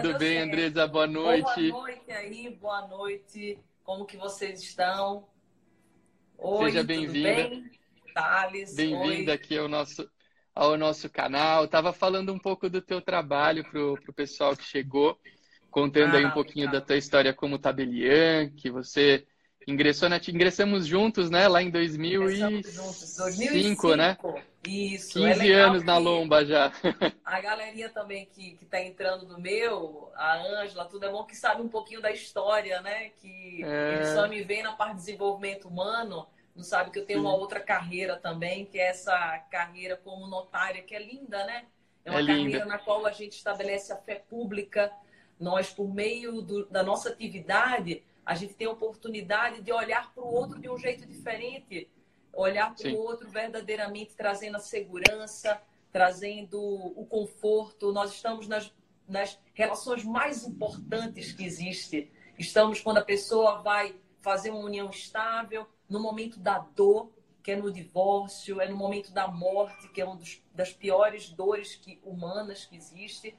Tudo bem, certo. Andresa? Boa noite. Boa noite aí, boa noite. Como que vocês estão? Oi, Seja bem-vinda. Bem? Thales. Bem-vinda aqui ao nosso, ao nosso canal. Estava falando um pouco do teu trabalho para o pessoal que chegou, contando ah, aí um pouquinho da tua história como tabeliã, que você ingressou na ingressamos juntos, né, lá em 2005, juntos, 2005 né? Isso. 15 é anos na lomba já. A galerinha também que, que tá entrando no meu, a Ângela, tudo é bom que sabe um pouquinho da história, né? Que é... eles só me veem na parte de desenvolvimento humano, não sabe que eu tenho Sim. uma outra carreira também, que é essa carreira como notária, que é linda, né? É uma é carreira linda. na qual a gente estabelece a fé pública. Nós, por meio do, da nossa atividade, a gente tem a oportunidade de olhar para o outro de um jeito diferente, olhar para o outro verdadeiramente trazendo a segurança, trazendo o conforto. Nós estamos nas, nas relações mais importantes que existe. Estamos quando a pessoa vai fazer uma união estável, no momento da dor, que é no divórcio, é no momento da morte, que é uma das piores dores que, humanas que existe.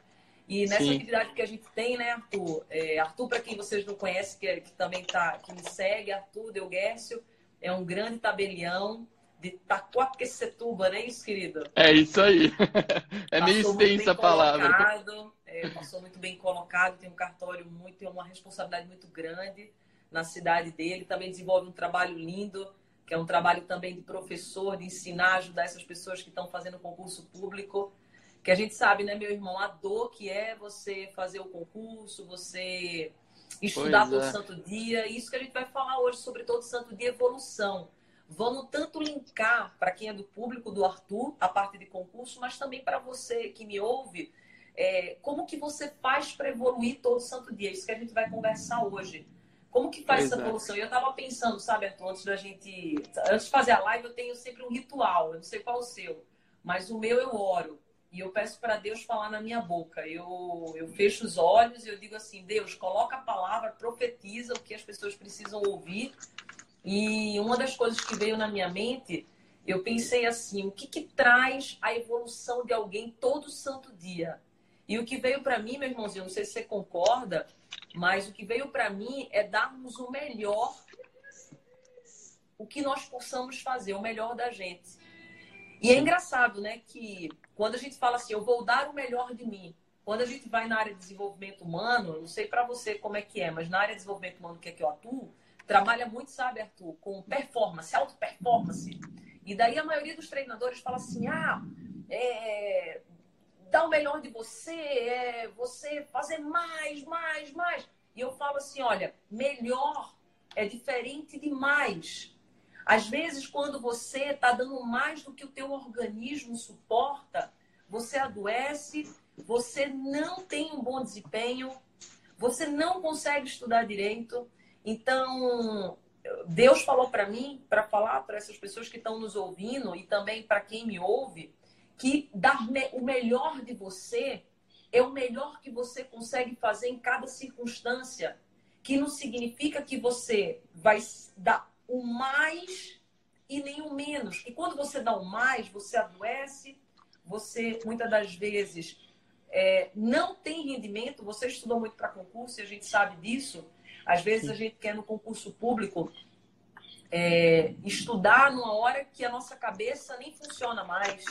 E nessa Sim. atividade que a gente tem, né, Arthur? É, Arthur, para quem vocês não conhecem, que, é, que, também tá, que me segue, Arthur Delguércio, é um grande tabelião de Taquaquecetuba, não é isso, querido? É isso aí. É meio extensa a palavra. Colocado, é, passou muito bem colocado, tem um cartório muito, tem uma responsabilidade muito grande na cidade dele. Também desenvolve um trabalho lindo, que é um trabalho também de professor, de ensinar, ajudar essas pessoas que estão fazendo concurso público que a gente sabe, né, meu irmão, a dor que é você fazer o concurso, você estudar todo é. santo dia. Isso que a gente vai falar hoje sobre todo santo dia evolução. Vamos tanto linkar para quem é do público do Arthur, a parte de concurso, mas também para você que me ouve, é, como que você faz para evoluir todo santo dia? Isso que a gente vai conversar hoje. Como que faz essa evolução? Eu estava pensando, sabe, Arthur, antes da gente. Antes de fazer a live, eu tenho sempre um ritual. Eu não sei qual é o seu, mas o meu eu oro e eu peço para Deus falar na minha boca. Eu, eu fecho os olhos e eu digo assim: Deus, coloca a palavra, profetiza o que as pessoas precisam ouvir. E uma das coisas que veio na minha mente, eu pensei assim: o que, que traz a evolução de alguém todo santo dia? E o que veio para mim, meu irmãozinho, não sei se você concorda, mas o que veio para mim é darmos o melhor, o que nós possamos fazer, o melhor da gente. E é engraçado, né, que quando a gente fala assim, eu vou dar o melhor de mim, quando a gente vai na área de desenvolvimento humano, não sei para você como é que é, mas na área de desenvolvimento humano que é que eu atuo, trabalha muito, sabe, Arthur, com performance, auto-performance. E daí a maioria dos treinadores fala assim, ah, é, dá o melhor de você, é você fazer mais, mais, mais. E eu falo assim, olha, melhor é diferente de mais. Às vezes, quando você está dando mais do que o teu organismo suporta, você adoece, você não tem um bom desempenho, você não consegue estudar direito. Então, Deus falou para mim, para falar para essas pessoas que estão nos ouvindo e também para quem me ouve, que dar o melhor de você é o melhor que você consegue fazer em cada circunstância, que não significa que você vai dar o mais e nem o menos. E quando você dá o mais, você adoece, você muitas das vezes é, não tem rendimento. Você estudou muito para concurso e a gente sabe disso. Às vezes a gente quer no concurso público é, estudar numa hora que a nossa cabeça nem funciona mais.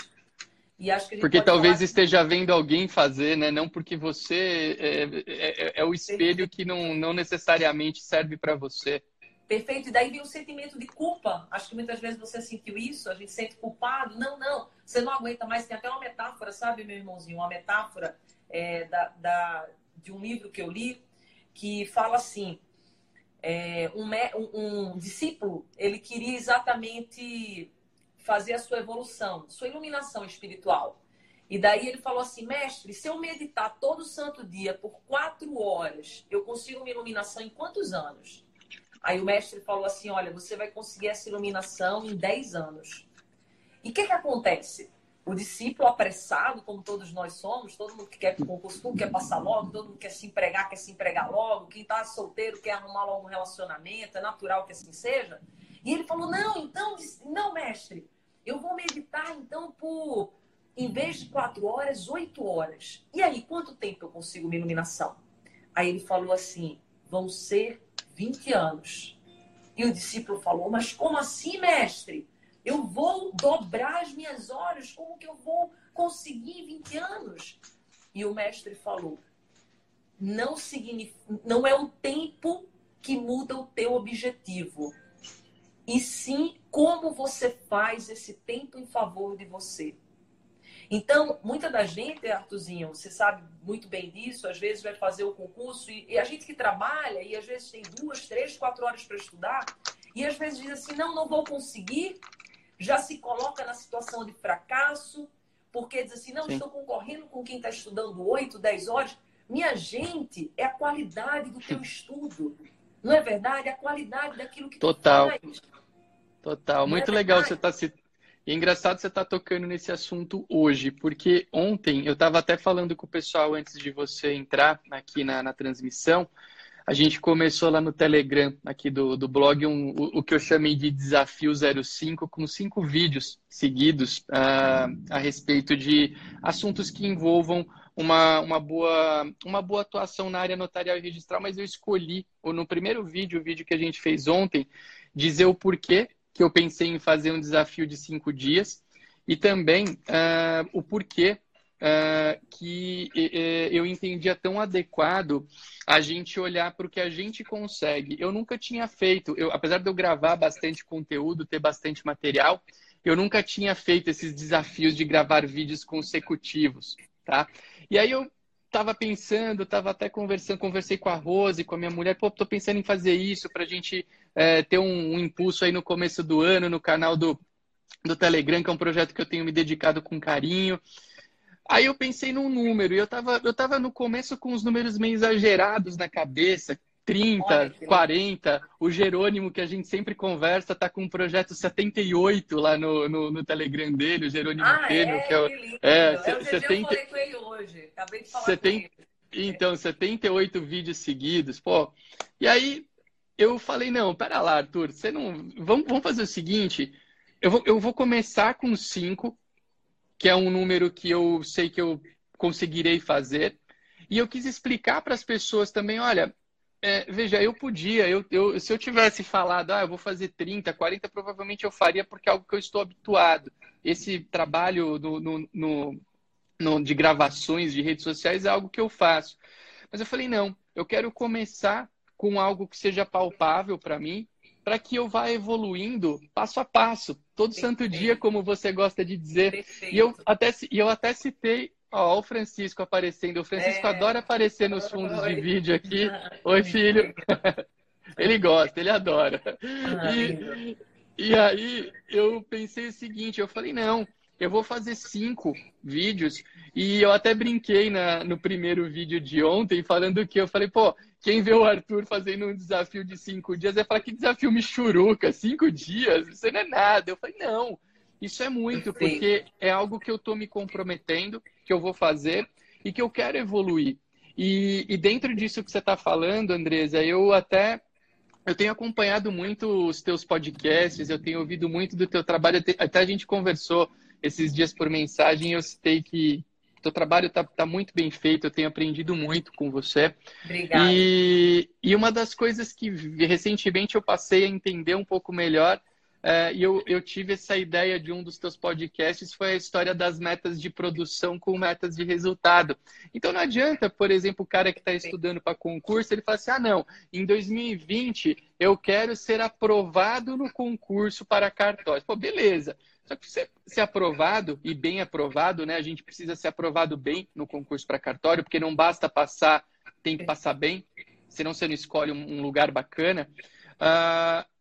E acho que porque talvez esteja vendo alguém fazer, né? Não porque você é, é, é, é o espelho que não, não necessariamente serve para você. Perfeito? E daí vem o sentimento de culpa. Acho que muitas vezes você sentiu isso, a gente sente culpado. Não, não, você não aguenta mais. Tem até uma metáfora, sabe, meu irmãozinho? Uma metáfora é, da, da, de um livro que eu li que fala assim: é, um, um, um discípulo ele queria exatamente fazer a sua evolução, sua iluminação espiritual. E daí ele falou assim, mestre, se eu meditar todo santo dia por quatro horas, eu consigo uma iluminação em quantos anos? Aí o mestre falou assim: olha, você vai conseguir essa iluminação em 10 anos. E o que, que acontece? O discípulo apressado, como todos nós somos, todo mundo que quer concurso público quer passar logo, todo mundo quer se empregar, quer se empregar logo, quem está solteiro quer arrumar logo um relacionamento, é natural que assim seja. E ele falou: não, então, não, mestre, eu vou meditar então por em vez de quatro horas, oito horas. E aí, quanto tempo eu consigo uma iluminação? Aí ele falou assim: vão ser 20 anos. E o discípulo falou: Mas como assim, mestre? Eu vou dobrar as minhas horas? Como que eu vou conseguir 20 anos? E o mestre falou: Não, significa, não é o tempo que muda o teu objetivo, e sim como você faz esse tempo em favor de você. Então, muita da gente, Artuzinho, você sabe muito bem disso, às vezes vai fazer o concurso e, e a gente que trabalha e às vezes tem duas, três, quatro horas para estudar e às vezes diz assim, não, não vou conseguir, já se coloca na situação de fracasso, porque diz assim, não, Sim. estou concorrendo com quem está estudando oito, dez horas. Minha gente, é a qualidade do teu estudo. Não é verdade? É a qualidade daquilo que Total. tu faz. Total. Muito é legal você estar tá citando e é engraçado você estar tá tocando nesse assunto hoje, porque ontem eu estava até falando com o pessoal antes de você entrar aqui na, na transmissão. A gente começou lá no Telegram, aqui do, do blog, um, o, o, que eu chamei de Desafio 05, com cinco vídeos seguidos uh, a respeito de assuntos que envolvam uma, uma, boa, uma boa atuação na área notarial e registral, mas eu escolhi, no primeiro vídeo, o vídeo que a gente fez ontem, dizer o porquê que eu pensei em fazer um desafio de cinco dias e também uh, o porquê uh, que uh, eu entendia tão adequado a gente olhar para o que a gente consegue. Eu nunca tinha feito, eu, apesar de eu gravar bastante conteúdo, ter bastante material, eu nunca tinha feito esses desafios de gravar vídeos consecutivos, tá? E aí eu estava pensando, estava até conversando, conversei com a Rose, com a minha mulher, pô, tô pensando em fazer isso para a gente é, ter um, um, impulso aí no começo do ano no canal do, do Telegram, que é um projeto que eu tenho me dedicado com carinho. Aí eu pensei num número, e eu estava eu tava no começo com os números meio exagerados na cabeça, 30, Olha, 40. O Jerônimo, que a gente sempre conversa, está com um projeto 78 lá no, no, no Telegram dele, o Jerônimo ah, Pênio, é, que é o. É, é, 70... eu falei com ele hoje. Acabei de falar 70... com ele. Então, 78 vídeos seguidos. Pô, e aí eu falei, não, pera lá, Arthur, você não. Vamos, vamos fazer o seguinte. Eu vou, eu vou começar com 5, que é um número que eu sei que eu conseguirei fazer. E eu quis explicar para as pessoas também, olha, é, veja, eu podia, eu, eu, se eu tivesse falado, ah, eu vou fazer 30, 40, provavelmente eu faria porque é algo que eu estou habituado. Esse trabalho no, no, no, no, de gravações de redes sociais é algo que eu faço. Mas eu falei, não, eu quero começar com algo que seja palpável para mim, para que eu vá evoluindo passo a passo, todo Perfeito. santo dia, como você gosta de dizer. Perfeito. E eu até, e eu até citei Ó, o Francisco aparecendo. O Francisco é... adora aparecer nos fundos Oi. de vídeo aqui. Oi, filho. ele gosta, ele adora. E, e aí eu pensei o seguinte, eu falei, não, eu vou fazer cinco vídeos. E eu até brinquei na, no primeiro vídeo de ontem, falando que eu falei, pô, quem vê o Arthur fazendo um desafio de cinco dias vai falar que desafio me churuca, cinco dias, isso não é nada. Eu falei, não, isso é muito, porque é algo que eu estou me comprometendo, que eu vou fazer e que eu quero evoluir. E, e dentro disso que você está falando, Andresa, eu até eu tenho acompanhado muito os teus podcasts, eu tenho ouvido muito do teu trabalho, até a gente conversou esses dias por mensagem, eu citei que o teu trabalho está tá muito bem feito, eu tenho aprendido muito com você. Obrigada. E, e uma das coisas que recentemente eu passei a entender um pouco melhor é, e eu, eu tive essa ideia de um dos teus podcasts, foi a história das metas de produção com metas de resultado. Então não adianta, por exemplo, o cara que está estudando para concurso, ele fala assim, ah não, em 2020 eu quero ser aprovado no concurso para cartório. Pô, beleza. Só que ser, ser aprovado e bem aprovado, né? A gente precisa ser aprovado bem no concurso para cartório, porque não basta passar, tem que passar bem, senão você não escolhe um, um lugar bacana. Uh,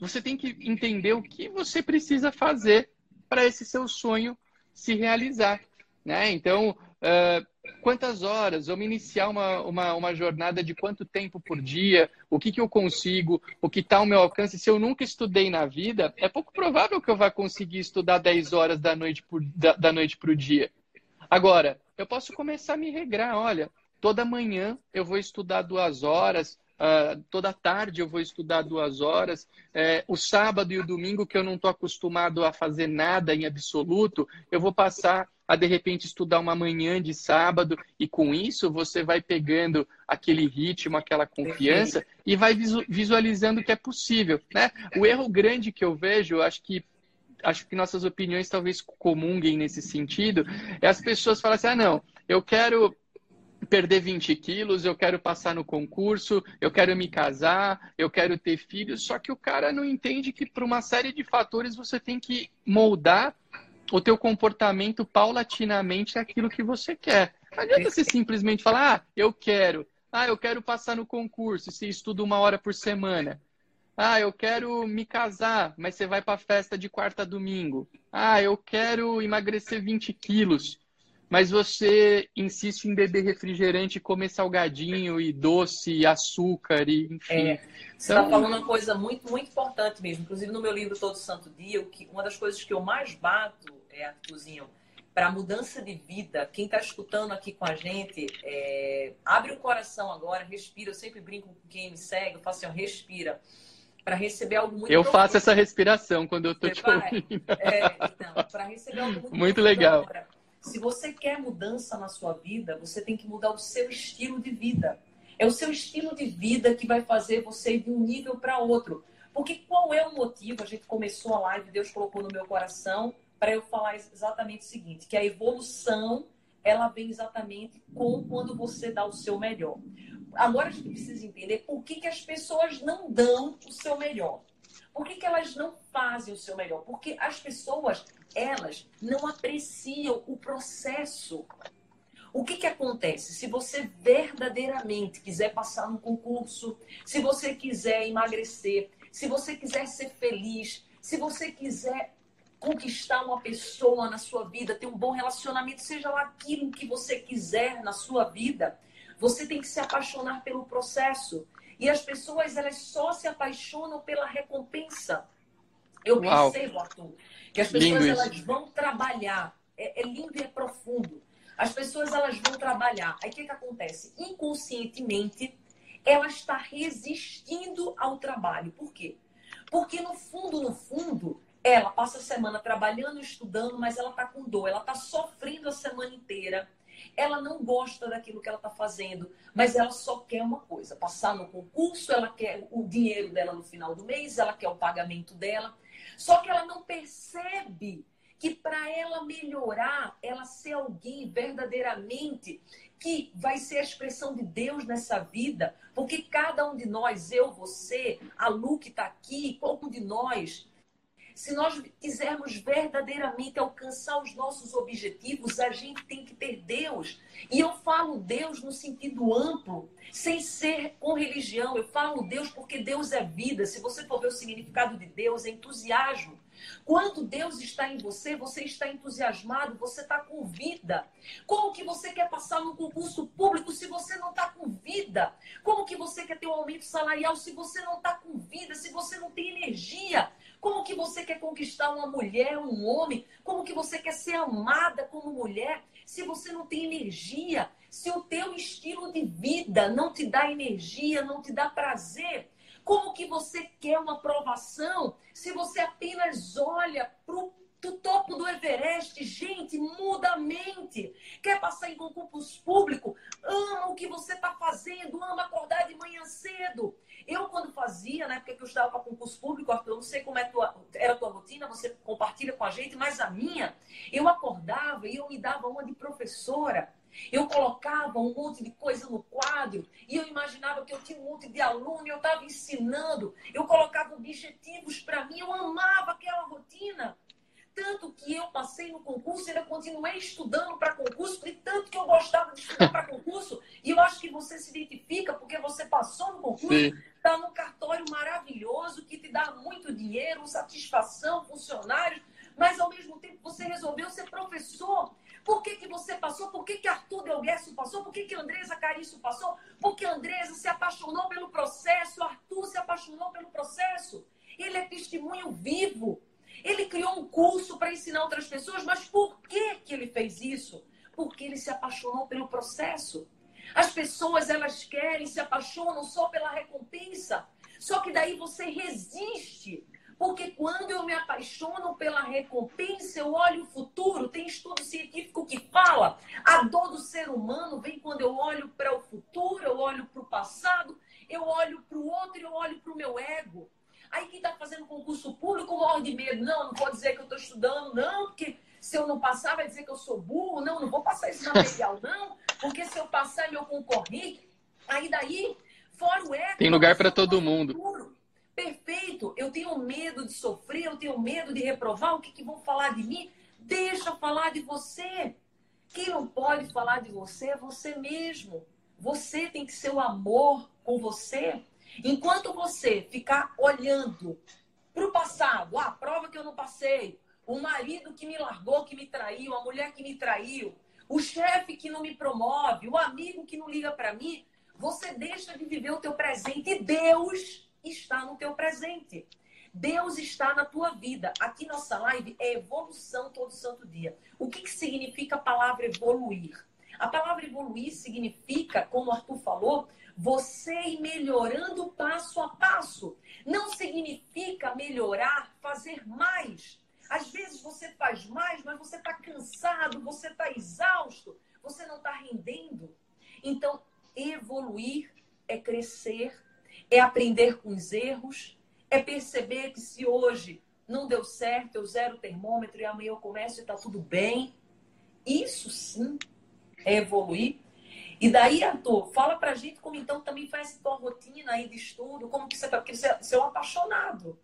você tem que entender o que você precisa fazer para esse seu sonho se realizar. Né? Então, uh, quantas horas? Vamos iniciar uma, uma, uma, jornada de quanto tempo por dia? O que, que eu consigo? O que está ao meu alcance? Se eu nunca estudei na vida, é pouco provável que eu vá conseguir estudar 10 horas da noite para da, da o dia. Agora, eu posso começar a me regrar. Olha, toda manhã eu vou estudar duas horas, Uh, toda tarde eu vou estudar duas horas. É, o sábado e o domingo, que eu não estou acostumado a fazer nada em absoluto, eu vou passar a de repente estudar uma manhã de sábado e com isso você vai pegando aquele ritmo, aquela confiança e vai visualizando que é possível, né? O erro grande que eu vejo, acho que acho que nossas opiniões talvez comunguem nesse sentido, é as pessoas falam assim: "Ah, não, eu quero perder 20 quilos, eu quero passar no concurso, eu quero me casar, eu quero ter filhos. Só que o cara não entende que por uma série de fatores você tem que moldar o teu comportamento paulatinamente aquilo que você quer. Não adianta você simplesmente falar, ah, eu quero. Ah, eu quero passar no concurso, se estuda uma hora por semana. Ah, eu quero me casar, mas você vai para a festa de quarta a domingo. Ah, eu quero emagrecer 20 quilos mas você insiste em beber refrigerante, comer salgadinho e doce, e açúcar e enfim. É, você está então... falando uma coisa muito, muito importante mesmo. Inclusive no meu livro Todo Santo Dia, que, uma das coisas que eu mais bato, é, Arthurzinho, para mudança de vida, quem está escutando aqui com a gente, é, abre o coração agora, respira. Eu sempre brinco com quem me segue, eu faço assim, ó, respira para receber algo muito Eu profundo. faço essa respiração quando eu estou te ouvindo. É, então, para receber algo muito Muito legal. Agora. Se você quer mudança na sua vida, você tem que mudar o seu estilo de vida. É o seu estilo de vida que vai fazer você ir de um nível para outro. Porque qual é o motivo? A gente começou a live, Deus colocou no meu coração para eu falar exatamente o seguinte: que a evolução ela vem exatamente com quando você dá o seu melhor. Agora a gente precisa entender por que, que as pessoas não dão o seu melhor. Por que, que elas não fazem o seu melhor? Porque as pessoas, elas não apreciam o processo. O que, que acontece? Se você verdadeiramente quiser passar no concurso, se você quiser emagrecer, se você quiser ser feliz, se você quiser conquistar uma pessoa na sua vida, ter um bom relacionamento, seja lá aquilo que você quiser na sua vida, você tem que se apaixonar pelo processo. E as pessoas, elas só se apaixonam pela recompensa. Eu Uau. percebo, Arthur, que as pessoas elas vão trabalhar. É, é, lindo e é profundo. As pessoas elas vão trabalhar. Aí o que, que acontece? Inconscientemente, ela está resistindo ao trabalho. Por quê? Porque no fundo, no fundo, ela passa a semana trabalhando, estudando, mas ela está com dor, ela está sofrendo a semana inteira ela não gosta daquilo que ela está fazendo, mas ela só quer uma coisa: passar no concurso, ela quer o dinheiro dela no final do mês, ela quer o pagamento dela. Só que ela não percebe que para ela melhorar, ela ser alguém verdadeiramente que vai ser a expressão de Deus nessa vida, porque cada um de nós, eu, você, a Lu que está aqui, qualquer um de nós, se nós quisermos verdadeiramente alcançar os nossos objetivos, a gente tem que ter Deus. E eu falo Deus no sentido amplo, sem ser com religião. Eu falo Deus porque Deus é vida. Se você for ver o significado de Deus, é entusiasmo. Quando Deus está em você, você está entusiasmado, você está com vida. Como que você quer passar no concurso público se você não está com vida? Como que você quer ter um aumento salarial se você não está com vida, se você não tem energia? Como que você quer conquistar uma mulher, um homem? Como que você quer ser amada como mulher se você não tem energia? Se o teu estilo de vida não te dá energia, não te dá prazer? Como que você quer uma aprovação se você apenas olha para o topo do Everest? Gente, muda a mente. Quer passar em concurso público? Ama o que você está fazendo, ama acordar de manhã cedo. Eu, quando fazia, na época que eu estava para concurso público, eu não sei como é tua, era a tua rotina, você compartilha com a gente, mas a minha, eu acordava e eu me dava uma de professora. Eu colocava um monte de coisa no quadro e eu imaginava que eu tinha um monte de aluno, eu estava ensinando, eu colocava objetivos para mim, eu amava aquela rotina. Tanto que eu passei no concurso ainda continuei estudando para concurso, e tanto que eu gostava de estudar para concurso, e eu acho que você se identifica porque você passou no concurso, está num cartório maravilhoso que te dá muito dinheiro, satisfação, funcionários, mas ao mesmo tempo você resolveu ser professor. Por que, que você passou? Por que, que Arthur Delguercio passou? Por que, que Andresa Carício passou? Porque Andresa se apaixonou pelo processo, Arthur se apaixonou pelo processo. Ele é testemunho vivo. Ele criou um curso para ensinar outras pessoas, mas por que, que ele fez isso? Porque ele se apaixonou pelo processo. As pessoas, elas querem, se apaixonam só pela recompensa. Só que daí você resiste. Porque quando eu me apaixono pela recompensa, eu olho o futuro. Tem estudo científico que fala: a dor do ser humano vem quando eu olho para o futuro, eu olho para o passado, eu olho para o outro, eu olho para o meu ego. Aí quem está fazendo concurso público morre de medo. Não, não pode dizer que eu estou estudando, não, porque se eu não passar vai dizer que eu sou burro. Não, não vou passar esse material, não, porque se eu passar é meu concorrente. Aí daí, fora o ego. Tem lugar para todo mundo. Futuro. Perfeito. Eu tenho medo de sofrer, eu tenho medo de reprovar. O que, que vão falar de mim? Deixa falar de você. Quem não pode falar de você é você mesmo. Você tem que ser o amor com você. Enquanto você ficar olhando para o passado, ah, a prova que eu não passei, o marido que me largou, que me traiu, a mulher que me traiu, o chefe que não me promove, o amigo que não liga para mim, você deixa de viver o teu presente e Deus está no teu presente. Deus está na tua vida. Aqui nossa live é evolução todo santo dia. O que, que significa a palavra evoluir? A palavra evoluir significa, como o Arthur falou, você ir melhorando passo a passo. Não significa melhorar, fazer mais. Às vezes você faz mais, mas você está cansado, você está exausto, você não está rendendo. Então, evoluir é crescer é aprender com os erros, é perceber que se hoje não deu certo, eu zero o termômetro e amanhã eu começo e está tudo bem. Isso sim é evoluir. E daí, Arthur, fala pra gente como então também faz tua rotina aí de estudo, como que você tá, porque você, você é um apaixonado.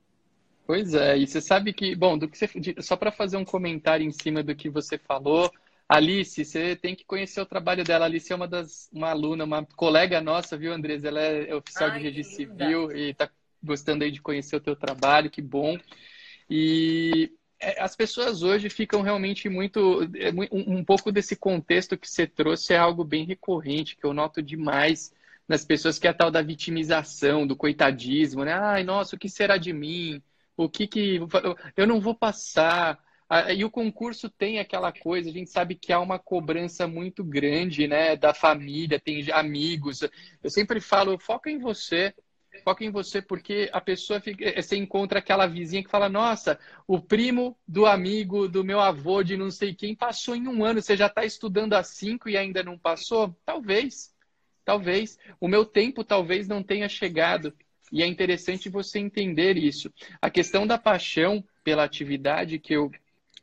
Pois é, e você sabe que, bom, do que você, só para fazer um comentário em cima do que você falou, Alice, você tem que conhecer o trabalho dela. Alice é uma das uma aluna, uma colega nossa, viu, Andresa? Ela é oficial Ai, de registro civil e está gostando aí de conhecer o teu trabalho, que bom. E as pessoas hoje ficam realmente muito. É, um pouco desse contexto que você trouxe é algo bem recorrente, que eu noto demais nas pessoas, que é a tal da vitimização, do coitadismo, né? Ai, nossa, o que será de mim? O que que. Eu não vou passar. E o concurso tem aquela coisa, a gente sabe que há uma cobrança muito grande, né, da família, tem amigos. Eu sempre falo, foca em você, foca em você, porque a pessoa fica, eh, você encontra aquela vizinha que fala, nossa, o primo do amigo do meu avô de não sei quem passou em um ano, você já está estudando há cinco e ainda não passou? Talvez, talvez. O meu tempo talvez não tenha chegado. E é interessante você entender isso. A questão da paixão pela atividade que eu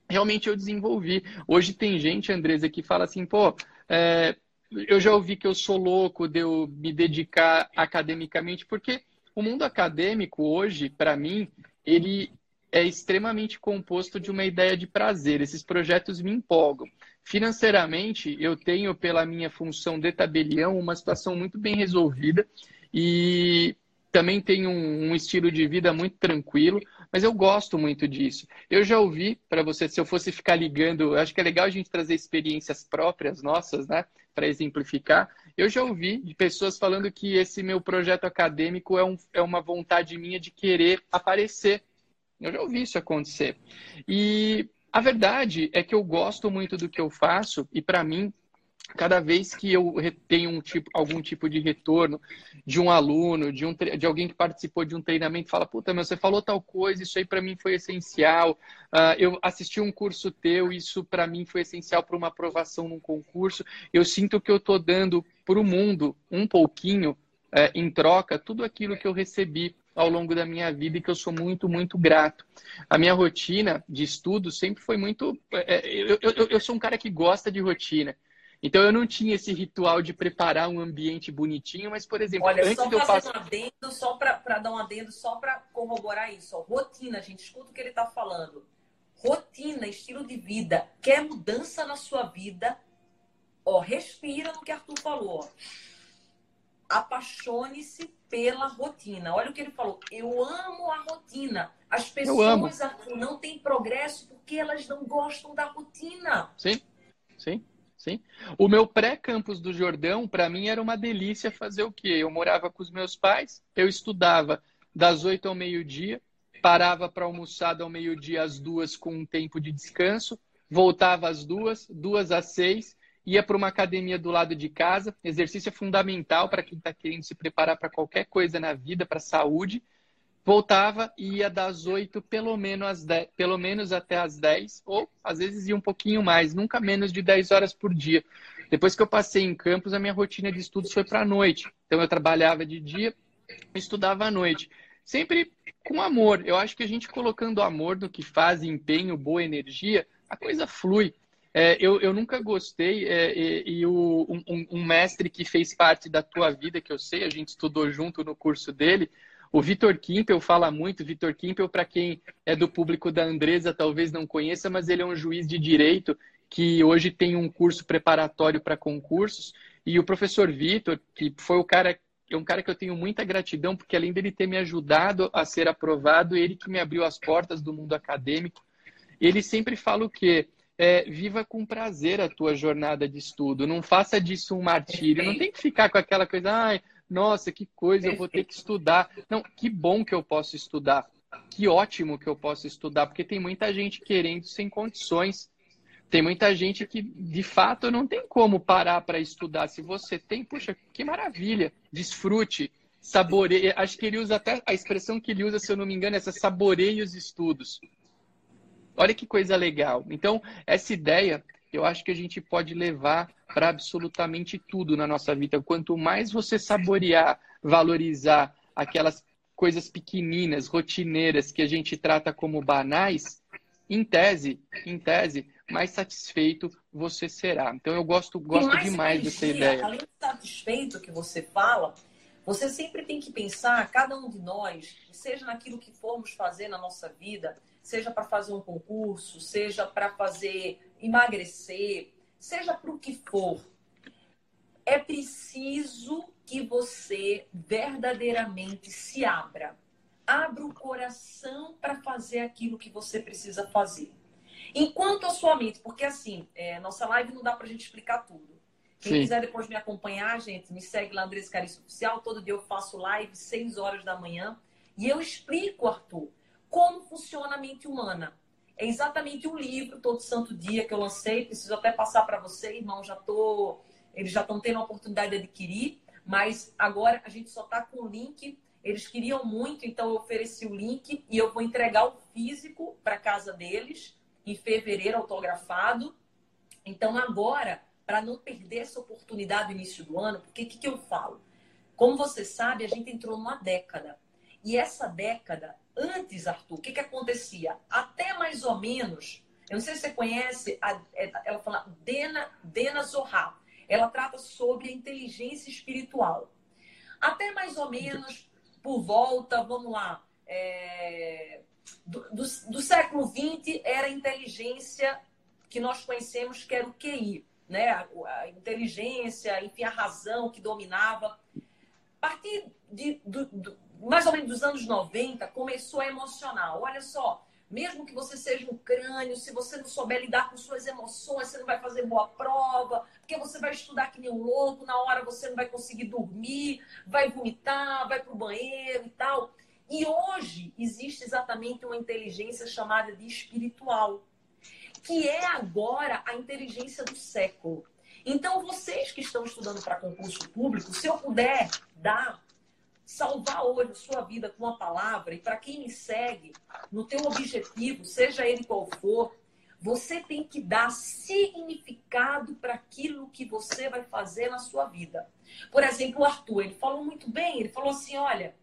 realmente eu desenvolvi. Hoje tem gente, Andresa, que fala assim, pô, é, eu já ouvi que eu sou louco de eu me dedicar academicamente, porque o mundo acadêmico hoje, para mim, ele é extremamente composto de uma ideia de prazer. Esses projetos me empolgam. Financeiramente, eu tenho, pela minha função de tabelião, uma situação muito bem resolvida e também tenho um, um estilo de vida muito tranquilo. Mas eu gosto muito disso. Eu já ouvi, para você, se eu fosse ficar ligando, acho que é legal a gente trazer experiências próprias nossas, né, para exemplificar. Eu já ouvi de pessoas falando que esse meu projeto acadêmico é, um, é uma vontade minha de querer aparecer. Eu já ouvi isso acontecer. E a verdade é que eu gosto muito do que eu faço e, para mim, cada vez que eu tenho um tipo, algum tipo de retorno de um aluno, de, um, de alguém que participou de um treinamento, fala, puta, meu, você falou tal coisa, isso aí para mim foi essencial. Uh, eu assisti um curso teu, isso para mim foi essencial para uma aprovação num concurso. Eu sinto que eu estou dando para o mundo um pouquinho, uh, em troca, tudo aquilo que eu recebi ao longo da minha vida e que eu sou muito, muito grato. A minha rotina de estudo sempre foi muito. É, eu, eu, eu sou um cara que gosta de rotina. Então eu não tinha esse ritual de preparar um ambiente bonitinho, mas, por exemplo, Olha, antes só de eu passar. Um adendo, só para dar um adendo, só para corroborar isso. Ó. Rotina, gente, escuta o que ele está falando. Rotina, estilo de vida. Quer mudança na sua vida? Ó, respira no que Arthur falou. Apaixone-se pela rotina. Olha o que ele falou. Eu amo a rotina. As pessoas, Arthur, não têm progresso porque elas não gostam da rotina. Sim, sim. Sim. O meu pré-campus do Jordão, para mim, era uma delícia fazer o quê? Eu morava com os meus pais, eu estudava das oito ao meio-dia, parava para almoçar ao meio-dia às duas com um tempo de descanso, voltava às duas, duas às seis, ia para uma academia do lado de casa. Exercício é fundamental para quem está querendo se preparar para qualquer coisa na vida, para a saúde. Voltava e ia das 8 pelo menos, às 10, pelo menos até as 10, ou às vezes ia um pouquinho mais, nunca menos de 10 horas por dia. Depois que eu passei em campus, a minha rotina de estudos foi para a noite. Então eu trabalhava de dia, estudava à noite. Sempre com amor. Eu acho que a gente colocando amor no que faz, empenho, boa energia, a coisa flui. É, eu, eu nunca gostei, é, e, e o, um, um, mestre que fez parte da tua vida, que eu sei, a gente estudou junto no curso dele, o Vitor Kimpel fala muito. Vitor Kimpel, para quem é do público da Andresa, talvez não conheça, mas ele é um juiz de direito que hoje tem um curso preparatório para concursos. E o professor Vitor, que foi o cara é um cara que eu tenho muita gratidão, porque além dele ter me ajudado a ser aprovado, ele que me abriu as portas do mundo acadêmico. Ele sempre fala o quê? É, viva com prazer a tua jornada de estudo, não faça disso um martírio, não tem que ficar com aquela coisa, ai, nossa, que coisa, eu vou ter que estudar. Não, que bom que eu posso estudar, que ótimo que eu posso estudar, porque tem muita gente querendo sem condições. Tem muita gente que, de fato, não tem como parar para estudar. Se você tem, puxa, que maravilha. Desfrute, saboreie. Acho que ele usa até a expressão que ele usa, se eu não me engano, é essa saboreie os estudos. Olha que coisa legal. Então, essa ideia, eu acho que a gente pode levar para absolutamente tudo na nossa vida. Quanto mais você saborear, valorizar aquelas coisas pequeninas, rotineiras que a gente trata como banais, em tese, em tese, mais satisfeito você será. Então eu gosto, gosto demais energia, dessa ideia. Além de satisfeito que você fala, você sempre tem que pensar, cada um de nós, seja naquilo que formos fazer na nossa vida, seja para fazer um concurso, seja para fazer emagrecer, seja para o que for, é preciso que você verdadeiramente se abra. Abra o coração para fazer aquilo que você precisa fazer. Enquanto a sua mente, porque assim, é, nossa live não dá para a gente explicar tudo. Quem Sim. quiser depois me acompanhar, gente, me segue lá, Andrés Carício Oficial. Todo dia eu faço live, 6 horas da manhã. E eu explico, Arthur, como funciona a mente humana. É exatamente o livro, todo santo dia, que eu lancei. Preciso até passar para você, irmão. Já tô, eles já estão tendo a oportunidade de adquirir. Mas agora a gente só está com o link. Eles queriam muito, então eu ofereci o link e eu vou entregar o físico para casa deles em fevereiro, autografado. Então agora, para não perder essa oportunidade no início do ano, porque o que, que eu falo? Como você sabe, a gente entrou numa década. E essa década Antes, Arthur, o que, que acontecia? Até mais ou menos, eu não sei se você conhece, a, é, ela fala Dena, Dena Zohar. Ela trata sobre a inteligência espiritual. Até mais ou menos por volta, vamos lá, é, do, do, do, século XX era a inteligência que nós conhecemos, que era o QI, né? A, a inteligência, enfim, a razão que dominava. A partir de, do, mais ou menos dos anos 90, começou a emocionar. Olha só, mesmo que você seja um crânio, se você não souber lidar com suas emoções, você não vai fazer boa prova, porque você vai estudar que nem um louco, na hora você não vai conseguir dormir, vai vomitar, vai para o banheiro e tal. E hoje existe exatamente uma inteligência chamada de espiritual, que é agora a inteligência do século. Então, vocês que estão estudando para concurso público, se eu puder dar salvar hoje a sua vida com a palavra, e para quem me segue, no teu objetivo, seja ele qual for, você tem que dar significado para aquilo que você vai fazer na sua vida. Por exemplo, o Arthur, ele falou muito bem, ele falou assim, olha,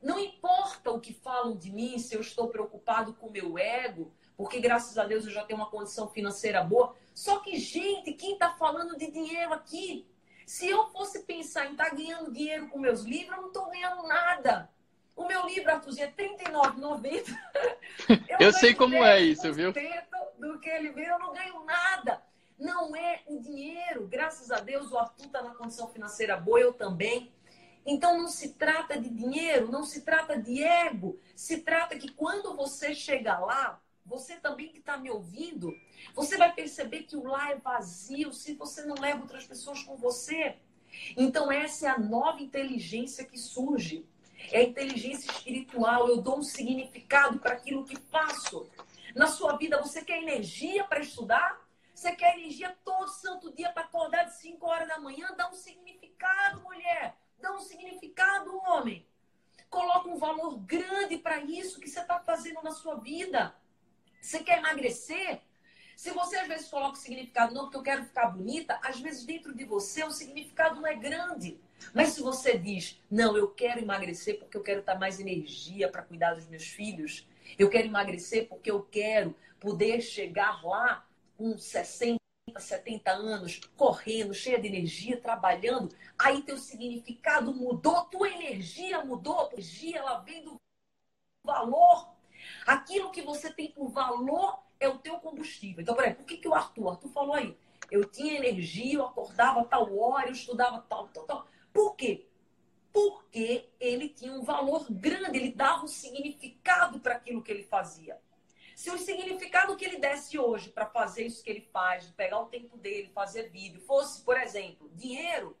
não importa o que falam de mim, se eu estou preocupado com o meu ego, porque graças a Deus eu já tenho uma condição financeira boa. Só que, gente, quem está falando de dinheiro aqui? Se eu fosse pensar em estar tá ganhando dinheiro com meus livros, eu não estou ganhando nada. O meu livro, Arthurzinho, é R$39,90. Eu, eu sei como é isso, viu? Do que ele vira, eu não ganho nada. Não é o dinheiro. Graças a Deus, o Arthur está na condição financeira boa, eu também. Então, não se trata de dinheiro, não se trata de ego. Se trata que quando você chegar lá, você também que está me ouvindo, você vai perceber que o lar é vazio se você não leva outras pessoas com você. Então, essa é a nova inteligência que surge. É a inteligência espiritual. Eu dou um significado para aquilo que faço. Na sua vida, você quer energia para estudar? Você quer energia todo santo dia para acordar de 5 horas da manhã? Dá um significado, mulher. Dá um significado, homem. Coloca um valor grande para isso que você está fazendo na sua vida. Você quer emagrecer? Se você às vezes coloca o significado, não, porque eu quero ficar bonita, às vezes dentro de você o significado não é grande. Mas se você diz, não, eu quero emagrecer porque eu quero estar mais energia para cuidar dos meus filhos, eu quero emagrecer porque eu quero poder chegar lá com 60, 70 anos, correndo, cheia de energia, trabalhando, aí teu significado mudou, tua energia mudou, tua energia ela vem do valor. Aquilo que você tem por valor é o teu combustível. Então, por exemplo, o que, que o Arthur? Arthur falou aí. Eu tinha energia, eu acordava tal hora, eu estudava tal, tal, tal. Por quê? Porque ele tinha um valor grande, ele dava um significado para aquilo que ele fazia. Se o significado que ele desse hoje para fazer isso que ele faz, de pegar o tempo dele, fazer vídeo, fosse, por exemplo, dinheiro,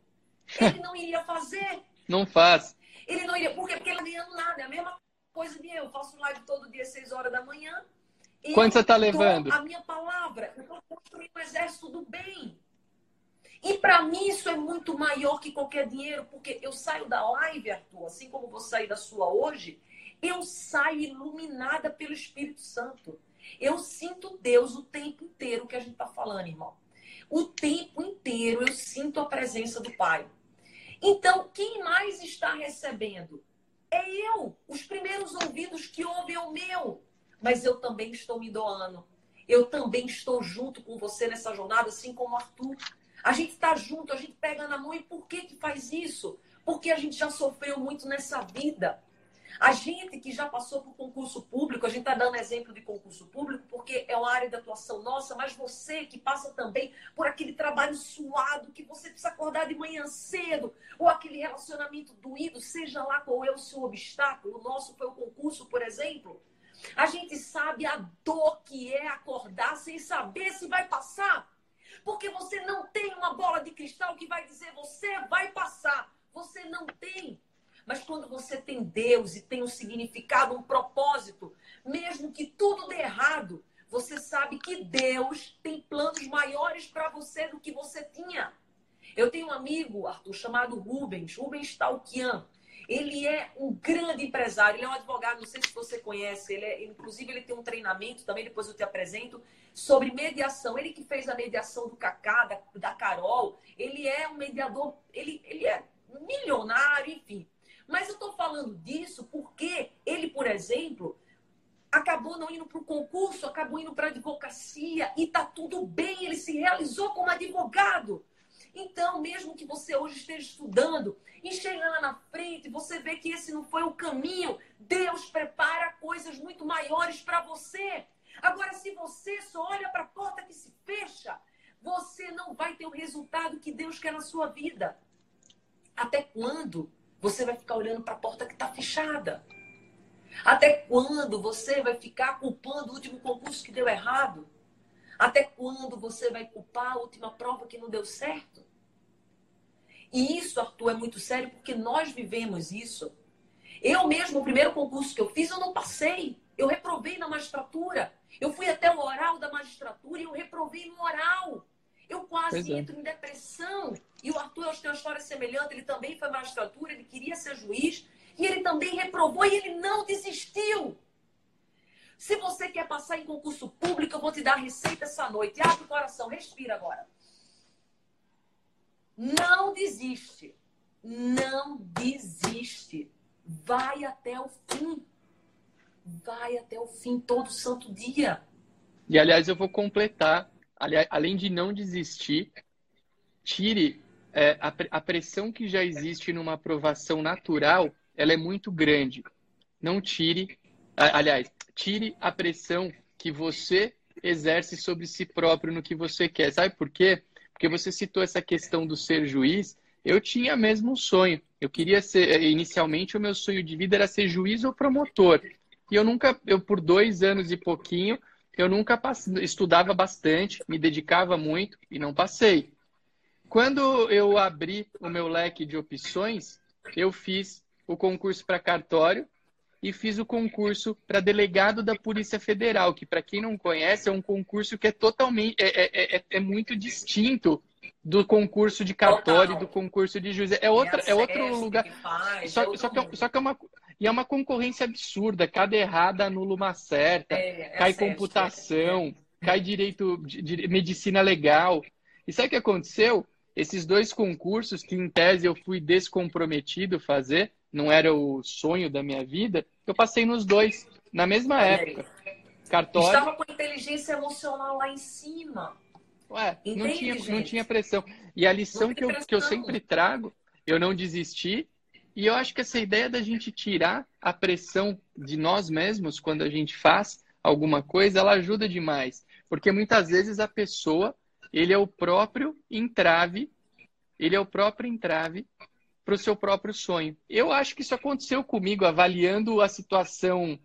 ele não iria fazer. Não faz. Ele não iria. Por quê? Porque ele não ganhando nada. É a mesma coisa eu. Eu faço live todo dia, 6 horas da manhã. Quanto você está levando? A minha palavra. Eu estou construindo um exército do bem. E para mim isso é muito maior que qualquer dinheiro, porque eu saio da live, Arthur, assim como vou sair da sua hoje, eu saio iluminada pelo Espírito Santo. Eu sinto Deus o tempo inteiro que a gente está falando, irmão. O tempo inteiro eu sinto a presença do Pai. Então, quem mais está recebendo? É eu. Os primeiros ouvidos que ouvem é o meu mas eu também estou me doando. Eu também estou junto com você nessa jornada, assim como Arthur. A gente está junto, a gente pega na mão. E por que que faz isso? Porque a gente já sofreu muito nessa vida. A gente que já passou por concurso público, a gente está dando exemplo de concurso público porque é uma área de atuação nossa, mas você que passa também por aquele trabalho suado, que você precisa acordar de manhã cedo, ou aquele relacionamento doído, seja lá qual é o seu obstáculo. O nosso foi o concurso, por exemplo. A gente sabe a dor que é acordar sem saber se vai passar. Porque você não tem uma bola de cristal que vai dizer você vai passar. Você não tem. Mas quando você tem Deus e tem um significado, um propósito, mesmo que tudo dê errado, você sabe que Deus tem planos maiores para você do que você tinha. Eu tenho um amigo, Arthur, chamado Rubens, Rubens Talkian. Ele é um grande empresário, ele é um advogado, não sei se você conhece, ele é, inclusive ele tem um treinamento, também depois eu te apresento, sobre mediação. Ele que fez a mediação do Cacá, da, da Carol, ele é um mediador, ele, ele é milionário, enfim. Mas eu estou falando disso porque ele, por exemplo, acabou não indo para o concurso, acabou indo para a advocacia e tá tudo bem, ele se realizou como advogado. Então, mesmo que você hoje esteja estudando e chega lá na frente, você vê que esse não foi o caminho, Deus prepara coisas muito maiores para você. Agora, se você só olha para a porta que se fecha, você não vai ter o resultado que Deus quer na sua vida. Até quando você vai ficar olhando para a porta que está fechada? Até quando você vai ficar culpando o último concurso que deu errado? Até quando você vai culpar a última prova que não deu certo? E isso, Arthur, é muito sério porque nós vivemos isso. Eu mesmo, o primeiro concurso que eu fiz, eu não passei. Eu reprovei na magistratura. Eu fui até o oral da magistratura e eu reprovei no oral. Eu quase é. entro em depressão. E o Arthur, eu tenho uma história semelhante. Ele também foi magistratura, ele queria ser juiz. E ele também reprovou e ele não desistiu. Se você quer passar em concurso público, eu vou te dar receita essa noite. Abre o coração, respira agora. Não desiste. Não desiste. Vai até o fim. Vai até o fim todo santo dia. E aliás, eu vou completar. Além de não desistir, tire é, a, a pressão que já existe numa aprovação natural, ela é muito grande. Não tire, aliás, tire a pressão que você exerce sobre si próprio no que você quer. Sabe por quê? Porque você citou essa questão do ser juiz. Eu tinha mesmo um sonho. Eu queria ser, inicialmente, o meu sonho de vida era ser juiz ou promotor. E eu nunca, eu por dois anos e pouquinho, eu nunca estudava bastante, me dedicava muito e não passei. Quando eu abri o meu leque de opções, eu fiz o concurso para cartório e fiz o concurso para delegado da Polícia Federal, que para quem não conhece é um concurso que é totalmente é, é, é, é muito distinto do concurso de cartório, do concurso de juiz. É outra, é outro lugar. Faz, só, só, que, é só que é uma E é uma concorrência absurda. Cada errada anula uma certa. É, é cai certo, computação, é. cai direito de, medicina legal. E sabe o que aconteceu? Esses dois concursos que, em tese, eu fui descomprometido fazer, não era o sonho da minha vida, eu passei nos dois, na mesma época. Cartório. Estava com inteligência emocional lá em cima. Ué, não tinha, não tinha pressão. E a lição que eu, que eu sempre trago, eu não desisti. E eu acho que essa ideia da gente tirar a pressão de nós mesmos quando a gente faz alguma coisa, ela ajuda demais. Porque muitas vezes a pessoa, ele é o próprio entrave, ele é o próprio entrave para o seu próprio sonho. Eu acho que isso aconteceu comigo, avaliando a situação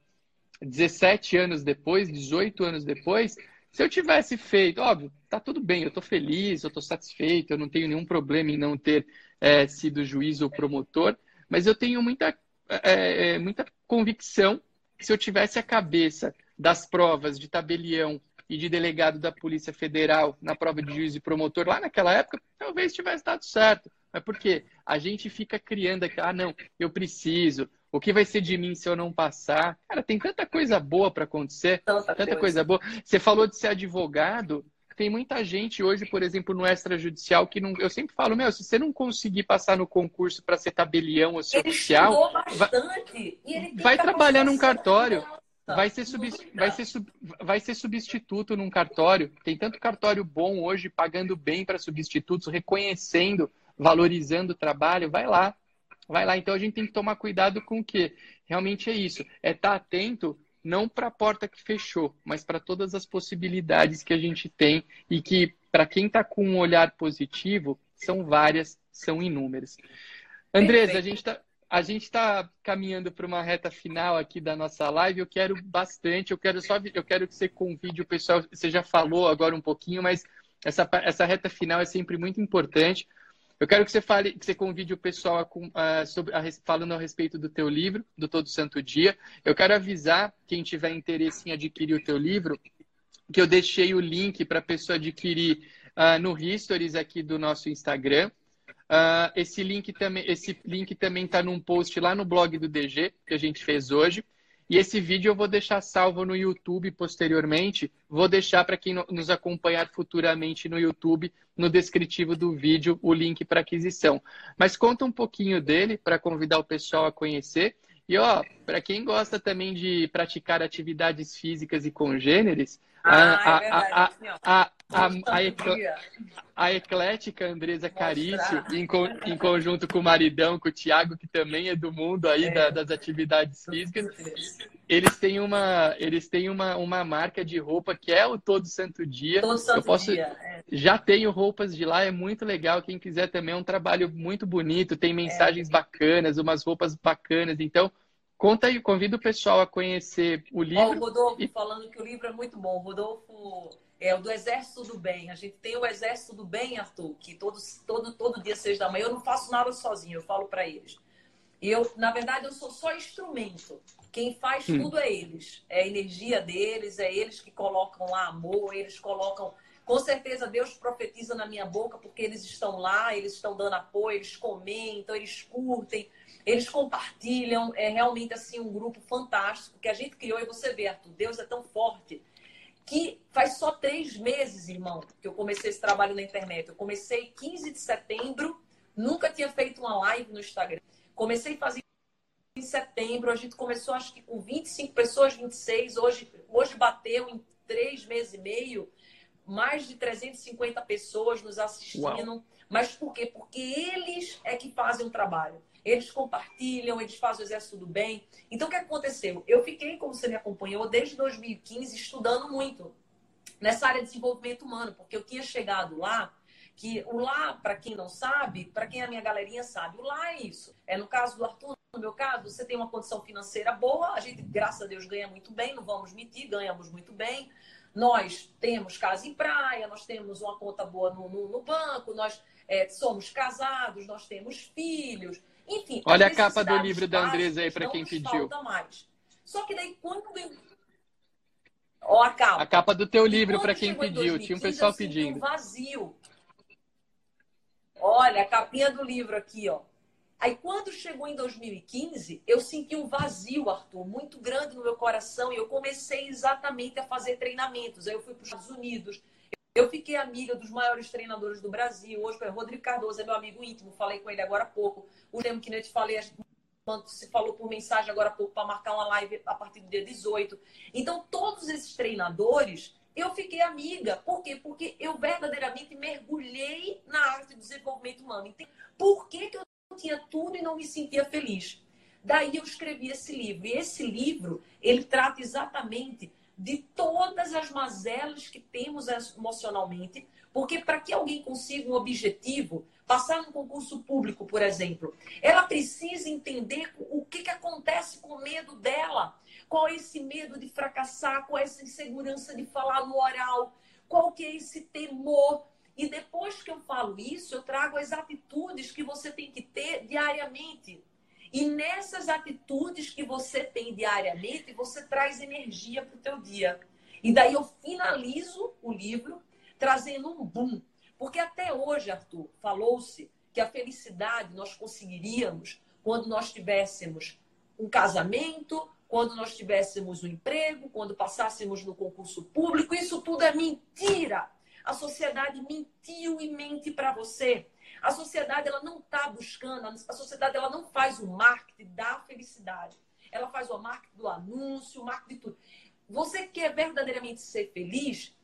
17 anos depois, 18 anos depois. Se eu tivesse feito, óbvio, tá tudo bem, eu estou feliz, eu estou satisfeito, eu não tenho nenhum problema em não ter é, sido juiz ou promotor, mas eu tenho muita, é, é, muita convicção que se eu tivesse a cabeça das provas de tabelião e de delegado da Polícia Federal na prova de juiz e promotor lá naquela época, talvez tivesse dado certo. Mas por quê? A gente fica criando aqui, ah, não, eu preciso. O que vai ser de mim se eu não passar? Cara, tem tanta coisa boa para acontecer, tanta, tanta coisa boa. Você falou de ser advogado. Tem muita gente hoje, por exemplo, no extrajudicial que não. Eu sempre falo, meu, se você não conseguir passar no concurso para ser tabelião ou ser ele oficial, bastante, vai, vai trabalhar num cartório. Vai ser, sub, vai, ser sub, vai ser substituto num cartório. Tem tanto cartório bom hoje, pagando bem para substitutos, reconhecendo valorizando o trabalho, vai lá. Vai lá. Então a gente tem que tomar cuidado com o que realmente é isso. É estar tá atento não para a porta que fechou, mas para todas as possibilidades que a gente tem e que, para quem está com um olhar positivo, são várias, são inúmeras. Andresa, a gente está a gente está caminhando para uma reta final aqui da nossa live. Eu quero bastante, eu quero só, eu quero que você convide o pessoal. Você já falou agora um pouquinho, mas essa, essa reta final é sempre muito importante. Eu quero que você fale, que você convide o pessoal a, a, sobre, a, falando a respeito do teu livro, do Todo Santo Dia. Eu quero avisar quem tiver interesse em adquirir o teu livro que eu deixei o link para a pessoa adquirir uh, no Histories aqui do nosso Instagram. Uh, esse link também esse link também está num post lá no blog do DG que a gente fez hoje. E esse vídeo eu vou deixar salvo no YouTube posteriormente. Vou deixar para quem nos acompanhar futuramente no YouTube, no descritivo do vídeo, o link para aquisição. Mas conta um pouquinho dele para convidar o pessoal a conhecer. E ó, para quem gosta também de praticar atividades físicas e congêneres, ah, a, a, a, a, eclética Andresa Carício, em, em, conjunto com o maridão, com o Tiago, que também é do mundo aí é. da, das atividades físicas, eles têm uma, eles têm uma, uma marca de roupa que é o Todo Santo Dia. Todo Santo Eu posso, Dia. É. Já tenho roupas de lá, é muito legal. Quem quiser também é um trabalho muito bonito, tem mensagens é. bacanas, umas roupas bacanas. Então, Conta aí, convido o pessoal a conhecer o livro. Ó, o Rodolfo e... falando que o livro é muito bom. O Rodolfo é o do Exército do Bem. A gente tem o Exército do Bem, Arthur, que todos, todo, todo dia, seis da manhã, eu não faço nada sozinho, eu falo para eles. Eu, na verdade, eu sou só instrumento. Quem faz hum. tudo é eles. É a energia deles, é eles que colocam lá amor, eles colocam. Com certeza Deus profetiza na minha boca, porque eles estão lá, eles estão dando apoio, eles comentam, eles curtem. Eles compartilham, é realmente assim um grupo fantástico que a gente criou e você vê, Arthur, Deus é tão forte que faz só três meses, irmão, que eu comecei esse trabalho na internet. Eu comecei 15 de setembro, nunca tinha feito uma live no Instagram. Comecei fazer em setembro, a gente começou acho que com 25 pessoas, 26, hoje, hoje bateu em três meses e meio, mais de 350 pessoas nos assistindo. Uau. Mas por quê? Porque eles é que fazem o trabalho eles compartilham, eles fazem o exército do bem. Então, o que aconteceu? Eu fiquei, como você me acompanhou, desde 2015 estudando muito nessa área de desenvolvimento humano, porque eu tinha chegado lá, que o lá, para quem não sabe, para quem a minha galerinha sabe, o lá é isso. É no caso do Arthur, no meu caso, você tem uma condição financeira boa, a gente, graças a Deus, ganha muito bem, não vamos mentir, ganhamos muito bem. Nós temos casa em praia, nós temos uma conta boa no, no, no banco, nós é, somos casados, nós temos filhos, enfim. Olha a capa do livro da Andresa aí para quem pediu. Mais. Só que daí quando Ó, a capa. A capa do teu livro para quem pediu. 2015, Tinha um pessoal pedindo. Um vazio. Olha, a capinha do livro aqui, ó. Aí, quando chegou em 2015, eu senti um vazio, Arthur, muito grande no meu coração e eu comecei exatamente a fazer treinamentos. Aí, eu fui para os Estados Unidos. Eu fiquei amiga dos maiores treinadores do Brasil. Hoje, o Rodrigo Cardoso é meu amigo íntimo, falei com ele agora há pouco. O Lemo que eu te falei, gente se falou por mensagem agora há pouco para marcar uma live a partir do dia 18. Então, todos esses treinadores, eu fiquei amiga. Por quê? Porque eu verdadeiramente mergulhei na arte do desenvolvimento humano. Por que, que eu tinha tudo e não me sentia feliz. Daí eu escrevi esse livro. E esse livro, ele trata exatamente de todas as mazelas que temos emocionalmente, porque para que alguém consiga um objetivo, passar num concurso público, por exemplo, ela precisa entender o que, que acontece com o medo dela. Qual é esse medo de fracassar, qual é essa insegurança de falar no oral, qual que é esse temor e depois que eu falo isso, eu trago as atitudes que você tem que ter diariamente. E nessas atitudes que você tem diariamente, você traz energia para o teu dia. E daí eu finalizo o livro trazendo um boom. Porque até hoje, Arthur, falou-se que a felicidade nós conseguiríamos quando nós tivéssemos um casamento, quando nós tivéssemos um emprego, quando passássemos no concurso público. Isso tudo é mentira. A sociedade mentiu e mente para você. A sociedade ela não está buscando, a sociedade ela não faz o marketing da felicidade. Ela faz o marketing do anúncio, o marketing de tudo. Você quer verdadeiramente ser feliz?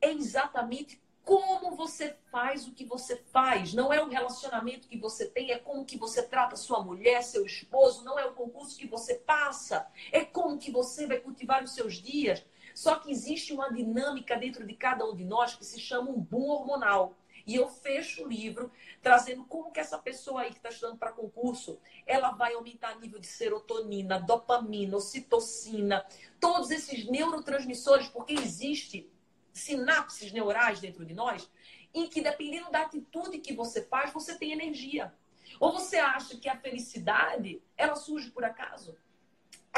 É exatamente como você faz o que você faz. Não é o relacionamento que você tem, é como que você trata sua mulher, seu esposo, não é o concurso que você passa, é como que você vai cultivar os seus dias. Só que existe uma dinâmica dentro de cada um de nós que se chama um boom hormonal. E eu fecho o livro trazendo como que essa pessoa aí que está estudando para concurso, ela vai aumentar nível de serotonina, dopamina, ocitocina, todos esses neurotransmissores, porque existe sinapses neurais dentro de nós, em que dependendo da atitude que você faz, você tem energia. Ou você acha que a felicidade, ela surge por acaso?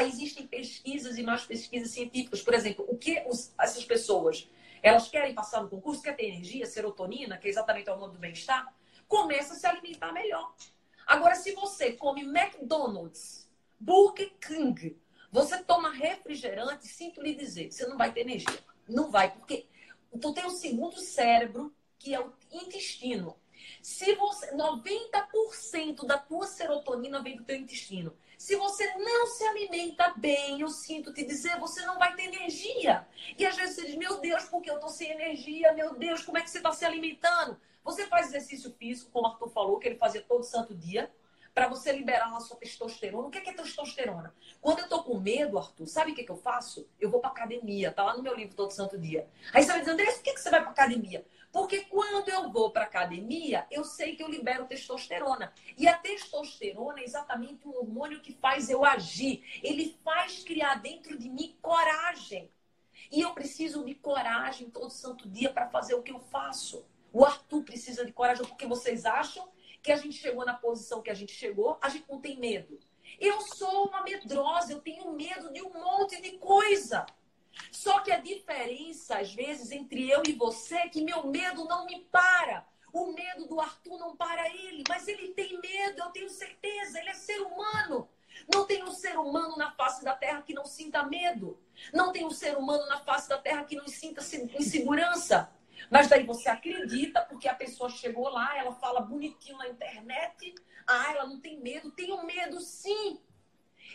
Existem pesquisas e mais pesquisas científicas. Por exemplo, o que os, essas pessoas elas querem passar no concurso, quer ter energia, serotonina, que é exatamente o hormônio do bem-estar, começa a se alimentar melhor. Agora, se você come McDonald's, Burger King, você toma refrigerante, sinto lhe dizer, você não vai ter energia. Não vai, porque tu tem um segundo cérebro, que é o intestino. Se você 90% da tua serotonina vem do teu intestino. Se você não se alimenta bem, eu sinto te dizer, você não vai ter energia. E às vezes você diz, meu Deus, porque eu tô sem energia? Meu Deus, como é que você está se alimentando? Você faz exercício físico, como o Arthur falou, que ele fazia todo santo dia, para você liberar a sua testosterona. O que é, que é testosterona? Quando eu tô com medo, Arthur, sabe o que, é que eu faço? Eu vou pra academia, tá lá no meu livro Todo Santo Dia. Aí você vai dizer, André, por que, que você vai pra academia? Porque quando eu vou para academia, eu sei que eu libero testosterona. E a testosterona é exatamente um hormônio que faz eu agir. Ele faz criar dentro de mim coragem. E eu preciso de coragem todo santo dia para fazer o que eu faço. O Arthur precisa de coragem porque vocês acham que a gente chegou na posição que a gente chegou, a gente não tem medo. Eu sou uma medrosa, eu tenho medo de um monte de coisa. Só que a diferença, às vezes, entre eu e você é que meu medo não me para. O medo do Arthur não para ele, mas ele tem medo, eu tenho certeza, ele é ser humano. Não tem um ser humano na face da terra que não sinta medo. Não tem um ser humano na face da terra que não sinta insegurança. Mas daí você acredita, porque a pessoa chegou lá, ela fala bonitinho na internet. Ah, ela não tem medo. Tenho medo, sim.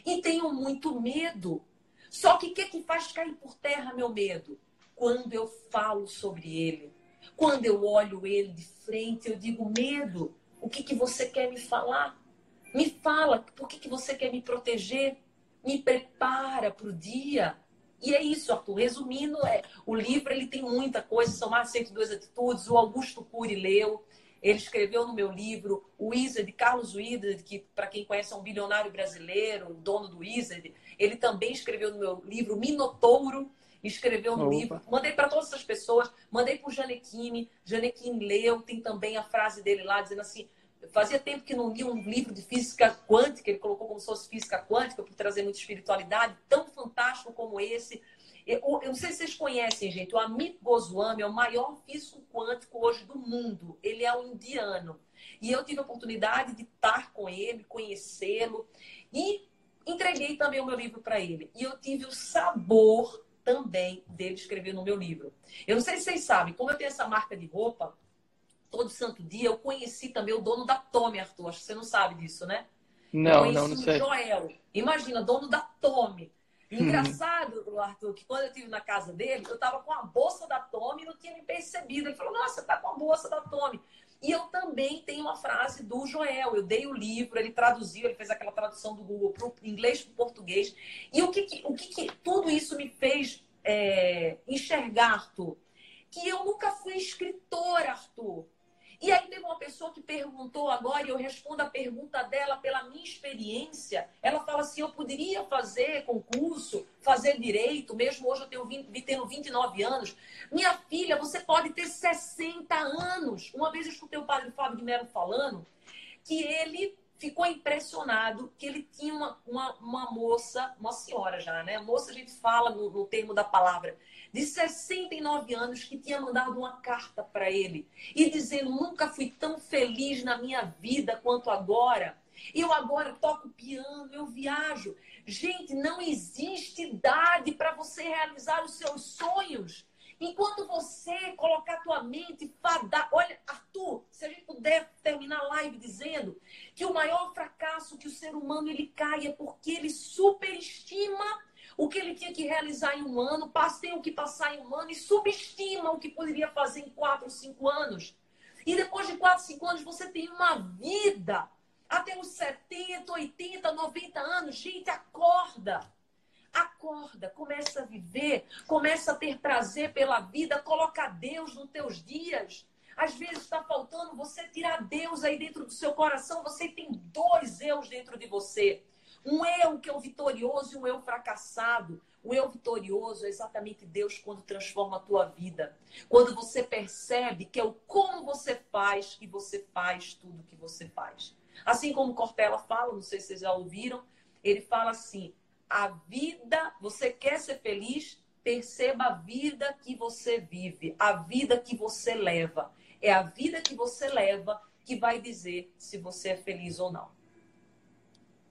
E tenho muito medo só que o que, que faz cair por terra meu medo? Quando eu falo sobre ele. Quando eu olho ele de frente, eu digo, medo, o que, que você quer me falar? Me fala, por que, que você quer me proteger? Me prepara para o dia. E é isso, Arthur. Resumindo, é, o livro ele tem muita coisa, são mais de 102 atitudes. O Augusto Cury leu. Ele escreveu no meu livro o Wizard, Carlos Wizard, que para quem conhece é um bilionário brasileiro, o dono do Wizard. Ele também escreveu no meu livro Minotouro, escreveu no Opa. livro. Mandei para todas essas pessoas, mandei para o Janequine. Janequine leu, tem também a frase dele lá dizendo assim: fazia tempo que não li um livro de física quântica, ele colocou como se fosse física quântica, por trazer muita espiritualidade, tão fantástico como esse. Eu, eu, não sei se vocês conhecem, gente. O Amit Goswami é o maior físico quântico hoje do mundo. Ele é um indiano. E eu tive a oportunidade de estar com ele, conhecê-lo. E entreguei também o meu livro para ele. E eu tive o sabor também dele escrever no meu livro. Eu não sei se vocês sabem, como eu tenho essa marca de roupa, todo santo dia, eu conheci também o dono da Tommy, Arthur. Acho que você não sabe disso, né? Não, não, não sei. Joel. Imagina, dono da Tommy. Uhum. Engraçado, Arthur, que quando eu estive na casa dele, eu estava com a bolsa da Tommy e não tinha me percebido. Ele falou, nossa, tá com a bolsa da Tommy. E eu também tenho uma frase do Joel. Eu dei o livro, ele traduziu, ele fez aquela tradução do Google para o inglês para o português. E o que, que o que, que, tudo isso me fez é, enxergar, Arthur? Que eu nunca fui escritora, Arthur. E aí teve uma pessoa que perguntou agora, e eu respondo a pergunta dela pela minha experiência. Ela fala assim: eu poderia fazer concurso, fazer direito, mesmo hoje eu tenho 20, tendo 29 anos. Minha filha, você pode ter 60 anos. Uma vez eu escutei o padre Fábio de Mello falando que ele ficou impressionado que ele tinha uma, uma, uma moça, uma senhora já, né? Moça a gente fala no, no termo da palavra de 69 anos que tinha mandado uma carta para ele e dizendo: Nunca fui tão feliz na minha vida quanto agora. Eu agora toco piano, eu viajo. Gente, não existe idade para você realizar os seus sonhos. Enquanto você colocar a tua mente fadar. Olha, Arthur, se a gente puder terminar a live dizendo que o maior fracasso que o ser humano ele cai é porque ele superestima o que ele tinha que realizar em um ano, passei o que passar em um ano e subestima o que poderia fazer em quatro, cinco anos. E depois de quatro, cinco anos, você tem uma vida até os 70, 80, 90 anos. Gente, acorda! Acorda, começa a viver, começa a ter prazer pela vida, coloca Deus nos teus dias. Às vezes está faltando você tirar Deus aí dentro do seu coração. Você tem dois eus dentro de você. Um eu que é o vitorioso e um eu fracassado. O eu vitorioso é exatamente Deus quando transforma a tua vida. Quando você percebe que é o como você faz que você faz tudo que você faz. Assim como Cortella fala, não sei se vocês já ouviram, ele fala assim: a vida, você quer ser feliz? Perceba a vida que você vive, a vida que você leva. É a vida que você leva que vai dizer se você é feliz ou não.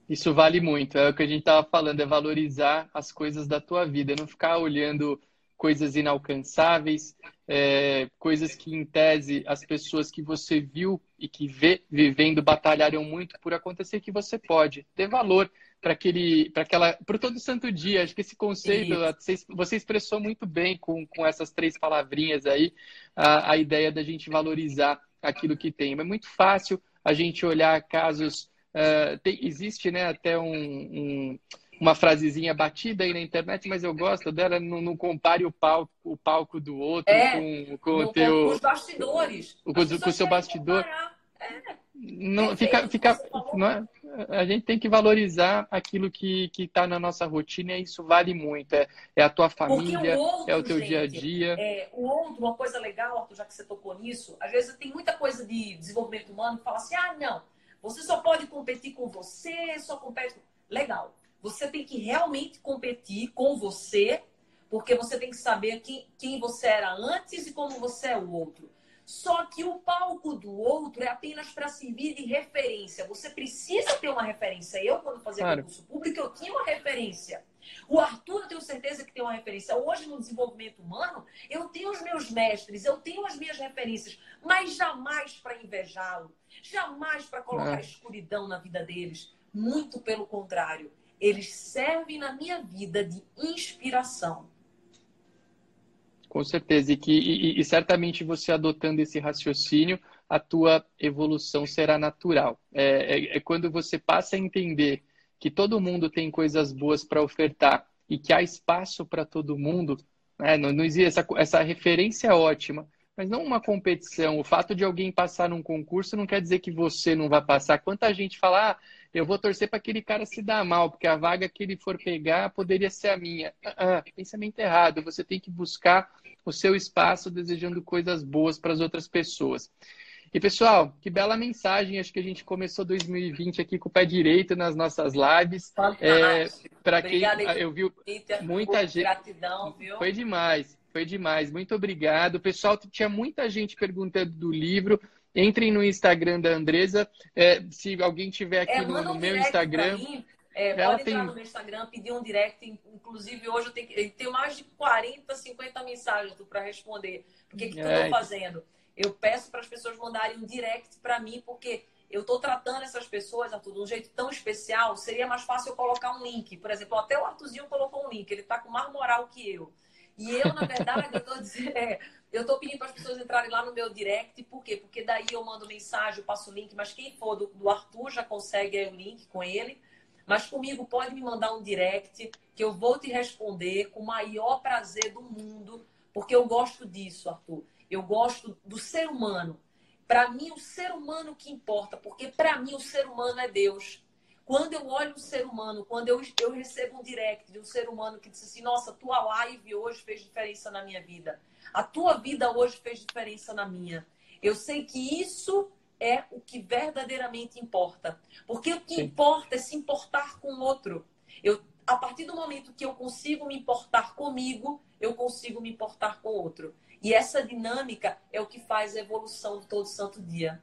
Isso vale muito. É o que a gente estava falando, é valorizar as coisas da tua vida, não ficar olhando coisas inalcançáveis, é, coisas que, em tese, as pessoas que você viu e que vê vivendo batalharam muito por acontecer que você pode. ter valor para aquele, para aquela, para todo santo dia. Acho que esse conceito você, expressou muito bem com, com essas três palavrinhas aí, a, a ideia da gente valorizar aquilo que tem. É muito fácil a gente olhar casos Uh, tem, existe né, até um, um, uma frasezinha batida aí na internet, mas eu gosto dela. Não, não compare o palco, o palco do outro é, com, com o teu. Com os bastidores. Com, o seu bastidor. É. Não, fica, fica, não é? A gente tem que valorizar aquilo que está na nossa rotina e isso vale muito. É, é a tua família, o outro, é o teu gente, dia a dia. É, o outro, uma coisa legal, Arthur, já que você tocou nisso, às vezes tem muita coisa de desenvolvimento humano que fala assim: ah, não, você só pode competir com você, só compete. Legal. Você tem que realmente competir com você, porque você tem que saber quem, quem você era antes e como você é o outro. Só que o palco do outro é apenas para servir de referência. Você precisa ter uma referência. Eu, quando fazia claro. concurso público, eu tinha uma referência. O Arthur, eu tenho certeza que tem uma referência. Hoje, no desenvolvimento humano, eu tenho os meus mestres, eu tenho as minhas referências, mas jamais para invejá-lo, jamais para colocar escuridão na vida deles. Muito pelo contrário, eles servem na minha vida de inspiração. Com certeza, e, que, e, e certamente você adotando esse raciocínio, a tua evolução será natural. É, é, é quando você passa a entender que todo mundo tem coisas boas para ofertar e que há espaço para todo mundo, né? não, não existe essa, essa referência é ótima, mas não uma competição. O fato de alguém passar num concurso não quer dizer que você não vai passar. Quanta gente fala, ah, eu vou torcer para aquele cara se dar mal, porque a vaga que ele for pegar poderia ser a minha. Ah, ah, pensamento errado. Você tem que buscar o seu espaço desejando coisas boas para as outras pessoas. E pessoal, que bela mensagem. Acho que a gente começou 2020 aqui com o pé direito nas nossas lives. É, Para quem eu vi muita gente. Gratidão, viu? Foi demais, foi demais. Muito obrigado. Pessoal, tinha muita gente perguntando do livro. Entrem no Instagram da Andresa. É, se alguém tiver aqui é, no, no um meu Instagram. É, ela pode entrar tem... no meu Instagram, pedir um direct. Inclusive, hoje eu tenho, eu tenho mais de 40, 50 mensagens para responder. O que, que eu estou fazendo? Eu peço para as pessoas mandarem um direct para mim, porque eu estou tratando essas pessoas, Arthur, de um jeito tão especial, seria mais fácil eu colocar um link. Por exemplo, até o Arthurzinho colocou um link, ele está com mais moral que eu. E eu, na verdade, eu estou dizendo. É, eu estou pedindo para as pessoas entrarem lá no meu direct, por quê? Porque daí eu mando mensagem, eu passo o link, mas quem for do, do Arthur já consegue o link com ele. Mas comigo pode me mandar um direct que eu vou te responder com o maior prazer do mundo, porque eu gosto disso, Arthur. Eu gosto do ser humano. Para mim, o ser humano que importa, porque para mim o ser humano é Deus. Quando eu olho o ser humano, quando eu, eu recebo um direct de um ser humano que diz assim: Nossa, tua live hoje fez diferença na minha vida. A tua vida hoje fez diferença na minha. Eu sei que isso é o que verdadeiramente importa. Porque o que Sim. importa é se importar com o outro. Eu, a partir do momento que eu consigo me importar comigo, eu consigo me importar com o outro. E essa dinâmica é o que faz a evolução do todo santo dia.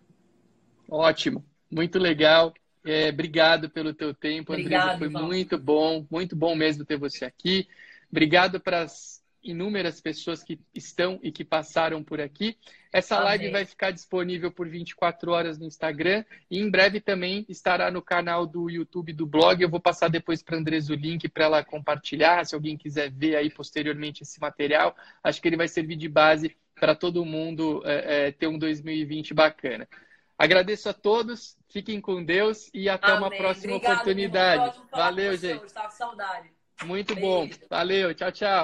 Ótimo, muito legal. É, obrigado pelo teu tempo, Andresa. Foi muito bom, muito bom mesmo ter você aqui. Obrigado para as inúmeras pessoas que estão e que passaram por aqui. Essa Amém. live vai ficar disponível por 24 horas no Instagram e em breve também estará no canal do YouTube do blog. Eu vou passar depois para a Andresa o link para ela compartilhar, se alguém quiser ver aí posteriormente esse material. Acho que ele vai servir de base para todo mundo é, é, ter um 2020 bacana. Agradeço a todos, fiquem com Deus e até Amém. uma próxima Obrigado, oportunidade. Valeu, gente. Saudade. Muito Beijo. bom. Valeu, tchau, tchau.